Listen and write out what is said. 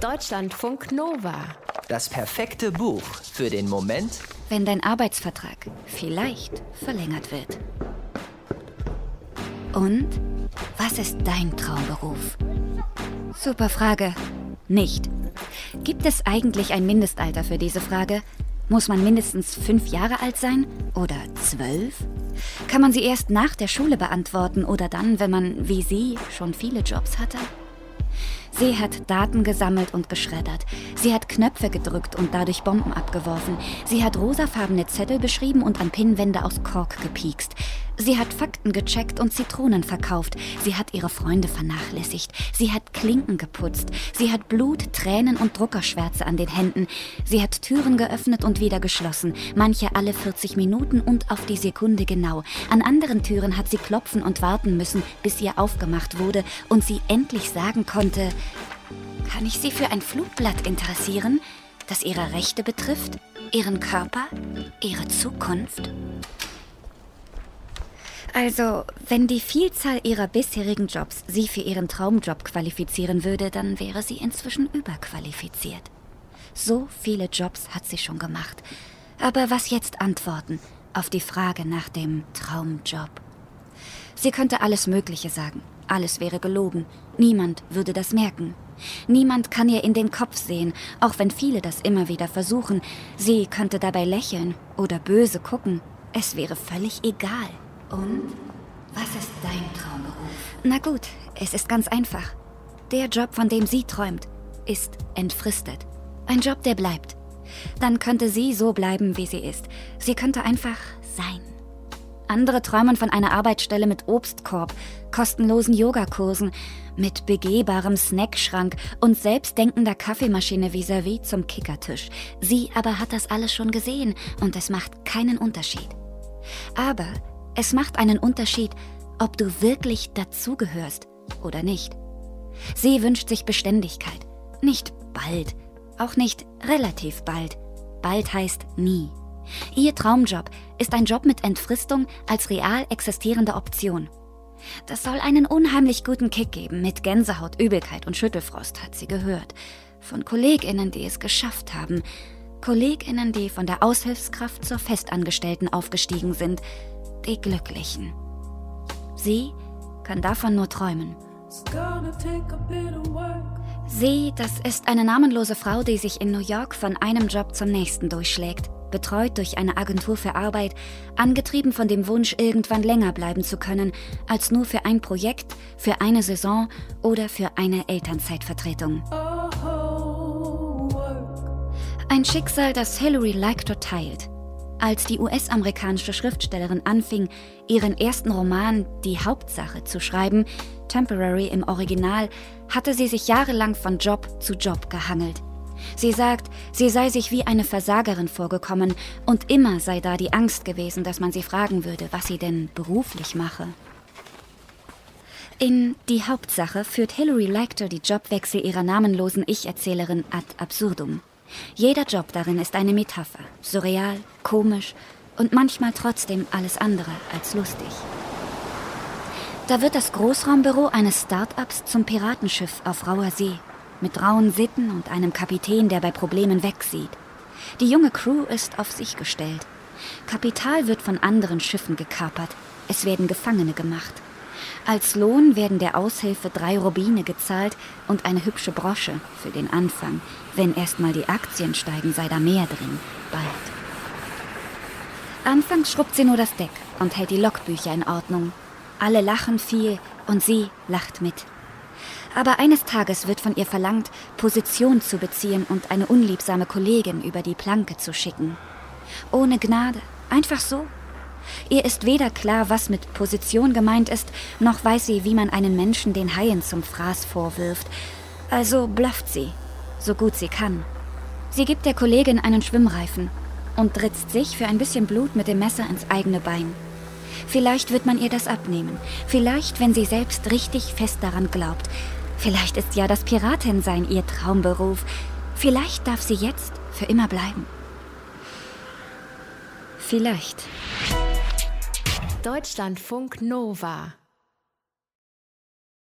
Deutschlandfunk Nova. Das perfekte Buch für den Moment, wenn dein Arbeitsvertrag vielleicht verlängert wird. Und was ist dein Traumberuf? Super Frage. Nicht. Gibt es eigentlich ein Mindestalter für diese Frage? Muss man mindestens fünf Jahre alt sein oder zwölf? Kann man sie erst nach der Schule beantworten oder dann, wenn man, wie Sie, schon viele Jobs hatte? Sie hat Daten gesammelt und geschreddert. Sie hat Knöpfe gedrückt und dadurch Bomben abgeworfen. Sie hat rosafarbene Zettel beschrieben und an Pinnwände aus Kork gepiekst. Sie hat Fakten gecheckt und Zitronen verkauft. Sie hat ihre Freunde vernachlässigt. Sie hat Klinken geputzt. Sie hat Blut, Tränen und Druckerschwärze an den Händen. Sie hat Türen geöffnet und wieder geschlossen. Manche alle 40 Minuten und auf die Sekunde genau. An anderen Türen hat sie klopfen und warten müssen, bis ihr aufgemacht wurde und sie endlich sagen konnte, kann ich Sie für ein Flugblatt interessieren, das Ihre Rechte betrifft, Ihren Körper, Ihre Zukunft? Also, wenn die Vielzahl ihrer bisherigen Jobs sie für ihren Traumjob qualifizieren würde, dann wäre sie inzwischen überqualifiziert. So viele Jobs hat sie schon gemacht. Aber was jetzt antworten auf die Frage nach dem Traumjob? Sie könnte alles Mögliche sagen. Alles wäre gelogen. Niemand würde das merken. Niemand kann ihr in den Kopf sehen, auch wenn viele das immer wieder versuchen. Sie könnte dabei lächeln oder böse gucken. Es wäre völlig egal. Und was ist dein Traumberuf? Na gut, es ist ganz einfach. Der Job, von dem sie träumt, ist entfristet. Ein Job, der bleibt. Dann könnte sie so bleiben, wie sie ist. Sie könnte einfach sein. Andere träumen von einer Arbeitsstelle mit Obstkorb, kostenlosen Yogakursen, mit begehbarem Snackschrank und selbstdenkender Kaffeemaschine vis-à-vis -vis zum Kickertisch. Sie aber hat das alles schon gesehen und es macht keinen Unterschied. Aber es macht einen Unterschied, ob du wirklich dazugehörst oder nicht. Sie wünscht sich Beständigkeit. Nicht bald, auch nicht relativ bald. Bald heißt nie. Ihr Traumjob ist ein Job mit Entfristung als real existierende Option. Das soll einen unheimlich guten Kick geben mit Gänsehaut, Übelkeit und Schüttelfrost, hat sie gehört. Von Kolleginnen, die es geschafft haben. Kolleginnen, die von der Aushilfskraft zur Festangestellten aufgestiegen sind, die Glücklichen. Sie kann davon nur träumen. Sie, das ist eine namenlose Frau, die sich in New York von einem Job zum nächsten durchschlägt, betreut durch eine Agentur für Arbeit, angetrieben von dem Wunsch, irgendwann länger bleiben zu können, als nur für ein Projekt, für eine Saison oder für eine Elternzeitvertretung. Ein Schicksal, das Hilary Lecter teilt als die US-amerikanische Schriftstellerin anfing, ihren ersten Roman Die Hauptsache zu schreiben, Temporary im Original, hatte sie sich jahrelang von Job zu Job gehangelt. Sie sagt, sie sei sich wie eine Versagerin vorgekommen und immer sei da die Angst gewesen, dass man sie fragen würde, was sie denn beruflich mache. In Die Hauptsache führt Hilary Lecter die Jobwechsel ihrer namenlosen Ich-Erzählerin ad absurdum. Jeder Job darin ist eine Metapher, surreal, komisch und manchmal trotzdem alles andere als lustig. Da wird das Großraumbüro eines Start-ups zum Piratenschiff auf rauer See, mit rauen Sitten und einem Kapitän, der bei Problemen wegsieht. Die junge Crew ist auf sich gestellt. Kapital wird von anderen Schiffen gekapert, es werden Gefangene gemacht. Als Lohn werden der Aushilfe drei Rubine gezahlt und eine hübsche Brosche für den Anfang. Wenn erstmal die Aktien steigen, sei da mehr drin. Bald. Anfangs schrubbt sie nur das Deck und hält die Logbücher in Ordnung. Alle lachen viel und sie lacht mit. Aber eines Tages wird von ihr verlangt, Position zu beziehen und eine unliebsame Kollegin über die Planke zu schicken. Ohne Gnade, einfach so, Ihr ist weder klar, was mit Position gemeint ist, noch weiß sie, wie man einen Menschen den Haien zum Fraß vorwirft. Also blufft sie, so gut sie kann. Sie gibt der Kollegin einen Schwimmreifen und ritzt sich für ein bisschen Blut mit dem Messer ins eigene Bein. Vielleicht wird man ihr das abnehmen. Vielleicht, wenn sie selbst richtig fest daran glaubt. Vielleicht ist ja das Piratensein ihr Traumberuf. Vielleicht darf sie jetzt für immer bleiben. Vielleicht. Deutschlandfunk Nova